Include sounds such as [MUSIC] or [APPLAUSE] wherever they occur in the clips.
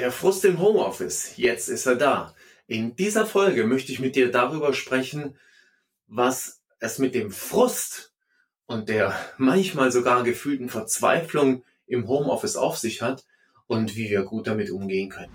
Der Frust im Homeoffice, jetzt ist er da. In dieser Folge möchte ich mit dir darüber sprechen, was es mit dem Frust und der manchmal sogar gefühlten Verzweiflung im Homeoffice auf sich hat und wie wir gut damit umgehen können.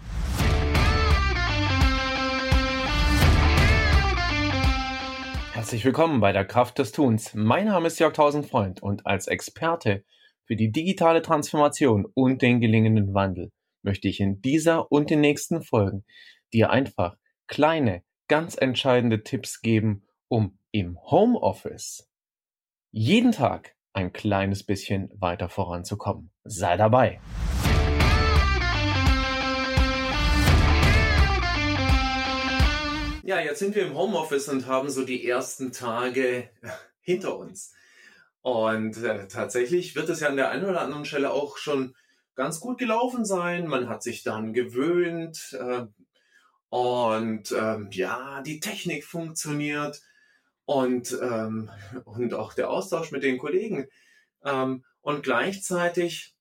Herzlich willkommen bei der Kraft des Tuns. Mein Name ist Jörg Tausendfreund und als Experte für die digitale Transformation und den gelingenden Wandel möchte ich in dieser und den nächsten Folgen dir einfach kleine, ganz entscheidende Tipps geben, um im Homeoffice jeden Tag ein kleines bisschen weiter voranzukommen. Sei dabei! Ja, jetzt sind wir im Homeoffice und haben so die ersten Tage hinter uns. Und äh, tatsächlich wird es ja an der einen oder anderen Stelle auch schon ganz gut gelaufen sein. Man hat sich dann gewöhnt äh, und ähm, ja, die Technik funktioniert und, ähm, und auch der Austausch mit den Kollegen. Ähm, und gleichzeitig,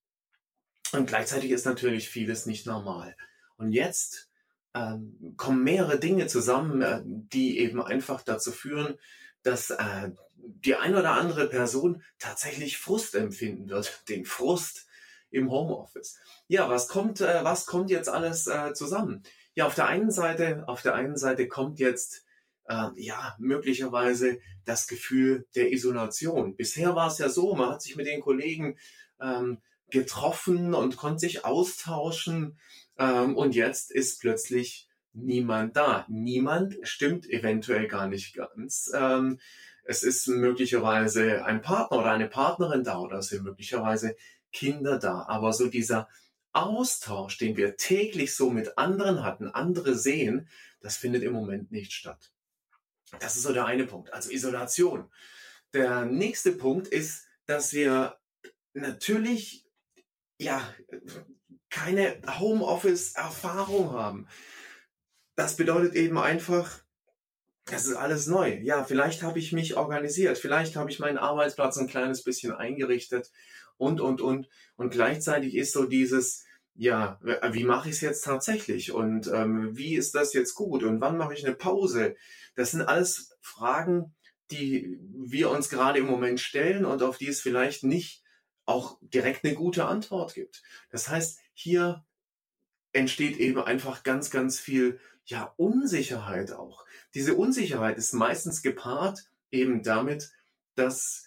und gleichzeitig ist natürlich vieles nicht normal. Und jetzt ähm, kommen mehrere Dinge zusammen, äh, die eben einfach dazu führen, dass äh, die eine oder andere Person tatsächlich Frust empfinden wird. Den Frust, im Homeoffice. Ja, was kommt, äh, was kommt jetzt alles äh, zusammen? Ja, auf der einen Seite, auf der einen Seite kommt jetzt äh, ja möglicherweise das Gefühl der Isolation. Bisher war es ja so, man hat sich mit den Kollegen ähm, getroffen und konnte sich austauschen ähm, und jetzt ist plötzlich niemand da. Niemand stimmt eventuell gar nicht ganz. Ähm, es ist möglicherweise ein Partner oder eine Partnerin da oder es sind möglicherweise Kinder da. Aber so dieser Austausch, den wir täglich so mit anderen hatten, andere sehen, das findet im Moment nicht statt. Das ist so der eine Punkt, also Isolation. Der nächste Punkt ist, dass wir natürlich ja keine Homeoffice-Erfahrung haben. Das bedeutet eben einfach, das ist alles neu. Ja, vielleicht habe ich mich organisiert, vielleicht habe ich meinen Arbeitsplatz ein kleines bisschen eingerichtet und, und, und. Und gleichzeitig ist so dieses, ja, wie mache ich es jetzt tatsächlich und ähm, wie ist das jetzt gut und wann mache ich eine Pause? Das sind alles Fragen, die wir uns gerade im Moment stellen und auf die es vielleicht nicht auch direkt eine gute Antwort gibt. Das heißt, hier entsteht eben einfach ganz, ganz viel ja, Unsicherheit auch. Diese Unsicherheit ist meistens gepaart eben damit, dass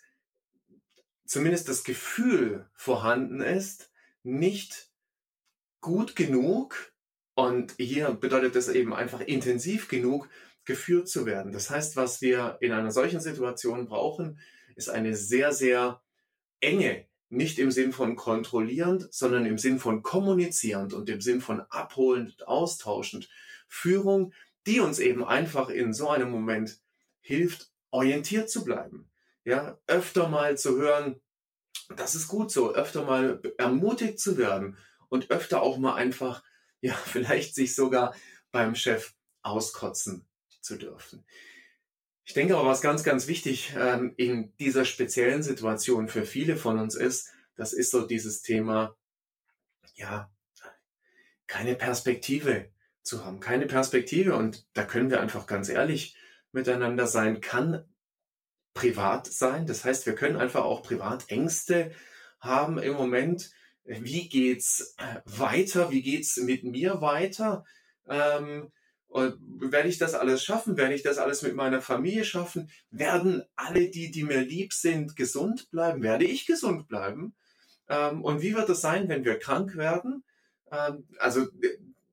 zumindest das Gefühl vorhanden ist, nicht gut genug und hier bedeutet das eben einfach intensiv genug geführt zu werden. Das heißt, was wir in einer solchen Situation brauchen, ist eine sehr, sehr enge, nicht im Sinn von kontrollierend, sondern im Sinn von kommunizierend und im Sinn von abholend austauschend Führung, die uns eben einfach in so einem Moment hilft, orientiert zu bleiben. Ja, öfter mal zu hören, das ist gut so, öfter mal ermutigt zu werden und öfter auch mal einfach, [LAUGHS] ja, vielleicht sich sogar beim Chef auskotzen zu dürfen. Ich denke aber, was ganz, ganz wichtig ähm, in dieser speziellen Situation für viele von uns ist, das ist so dieses Thema, ja, keine Perspektive zu haben, keine Perspektive. Und da können wir einfach ganz ehrlich miteinander sein, kann privat sein. Das heißt, wir können einfach auch privat Ängste haben im Moment. Wie geht's weiter? Wie geht's mit mir weiter? Ähm, werde ich das alles schaffen? Werde ich das alles mit meiner Familie schaffen? Werden alle die, die mir lieb sind, gesund bleiben? Werde ich gesund bleiben? Ähm, und wie wird es sein, wenn wir krank werden? Ähm, also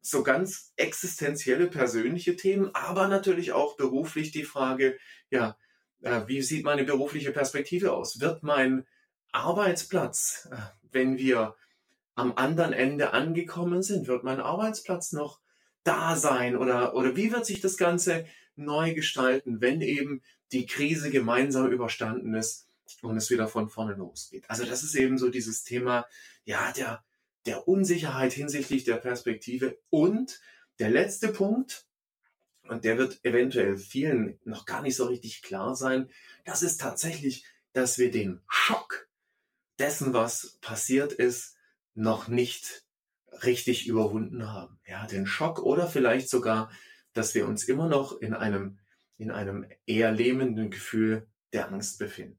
so ganz existenzielle persönliche Themen, aber natürlich auch beruflich die Frage, ja, äh, wie sieht meine berufliche Perspektive aus? Wird mein Arbeitsplatz, äh, wenn wir am anderen Ende angekommen sind, wird mein Arbeitsplatz noch da sein oder, oder wie wird sich das Ganze neu gestalten, wenn eben die Krise gemeinsam überstanden ist und es wieder von vorne losgeht. Also das ist eben so dieses Thema, ja, der, der Unsicherheit hinsichtlich der Perspektive und der letzte Punkt, und der wird eventuell vielen noch gar nicht so richtig klar sein, das ist tatsächlich, dass wir den Schock dessen, was passiert ist, noch nicht richtig überwunden haben. Ja, den Schock oder vielleicht sogar, dass wir uns immer noch in einem, in einem eher lähmenden Gefühl der Angst befinden.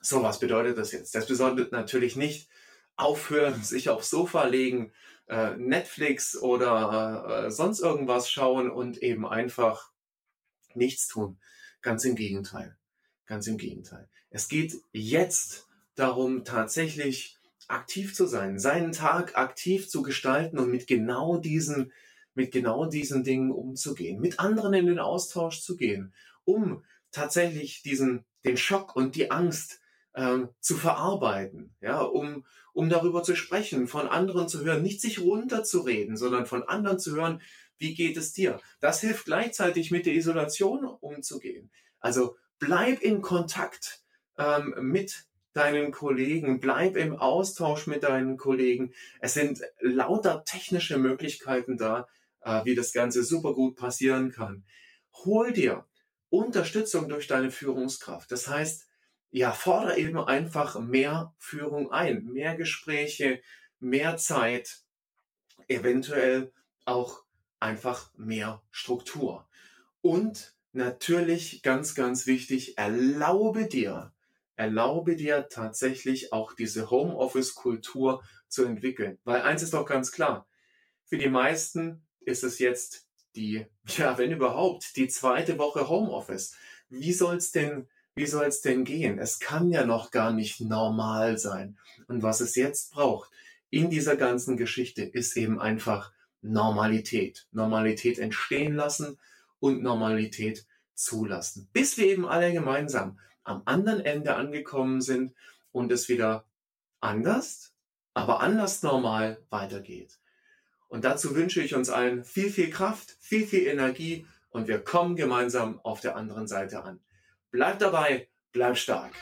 So, was bedeutet das jetzt? Das bedeutet natürlich nicht aufhören, sich aufs Sofa legen, äh, Netflix oder äh, sonst irgendwas schauen und eben einfach nichts tun. Ganz im Gegenteil. Ganz im Gegenteil. Es geht jetzt darum, tatsächlich aktiv zu sein, seinen Tag aktiv zu gestalten und mit genau diesen, mit genau diesen Dingen umzugehen, mit anderen in den Austausch zu gehen, um tatsächlich diesen, den Schock und die Angst ähm, zu verarbeiten, ja, um, um darüber zu sprechen, von anderen zu hören, nicht sich runterzureden, sondern von anderen zu hören, wie geht es dir? Das hilft gleichzeitig mit der Isolation umzugehen. Also bleib in Kontakt ähm, mit deinen Kollegen, bleib im Austausch mit deinen Kollegen. Es sind lauter technische Möglichkeiten da, äh, wie das Ganze super gut passieren kann. Hol dir Unterstützung durch deine Führungskraft. Das heißt, ja, fordere eben einfach mehr Führung ein, mehr Gespräche, mehr Zeit, eventuell auch einfach mehr Struktur. Und natürlich ganz, ganz wichtig, erlaube dir, erlaube dir tatsächlich auch diese Homeoffice-Kultur zu entwickeln. Weil eins ist doch ganz klar, für die meisten ist es jetzt die, [LAUGHS] ja, wenn überhaupt, die zweite Woche Homeoffice. Wie soll's denn, wie soll's denn gehen? Es kann ja noch gar nicht normal sein. Und was es jetzt braucht in dieser ganzen Geschichte ist eben einfach Normalität. Normalität entstehen lassen und Normalität zulassen. Bis wir eben alle gemeinsam am anderen Ende angekommen sind und es wieder anders, aber anders normal weitergeht. Und dazu wünsche ich uns allen viel, viel Kraft, viel, viel Energie und wir kommen gemeinsam auf der anderen Seite an. Bleib dabei, bleib stark.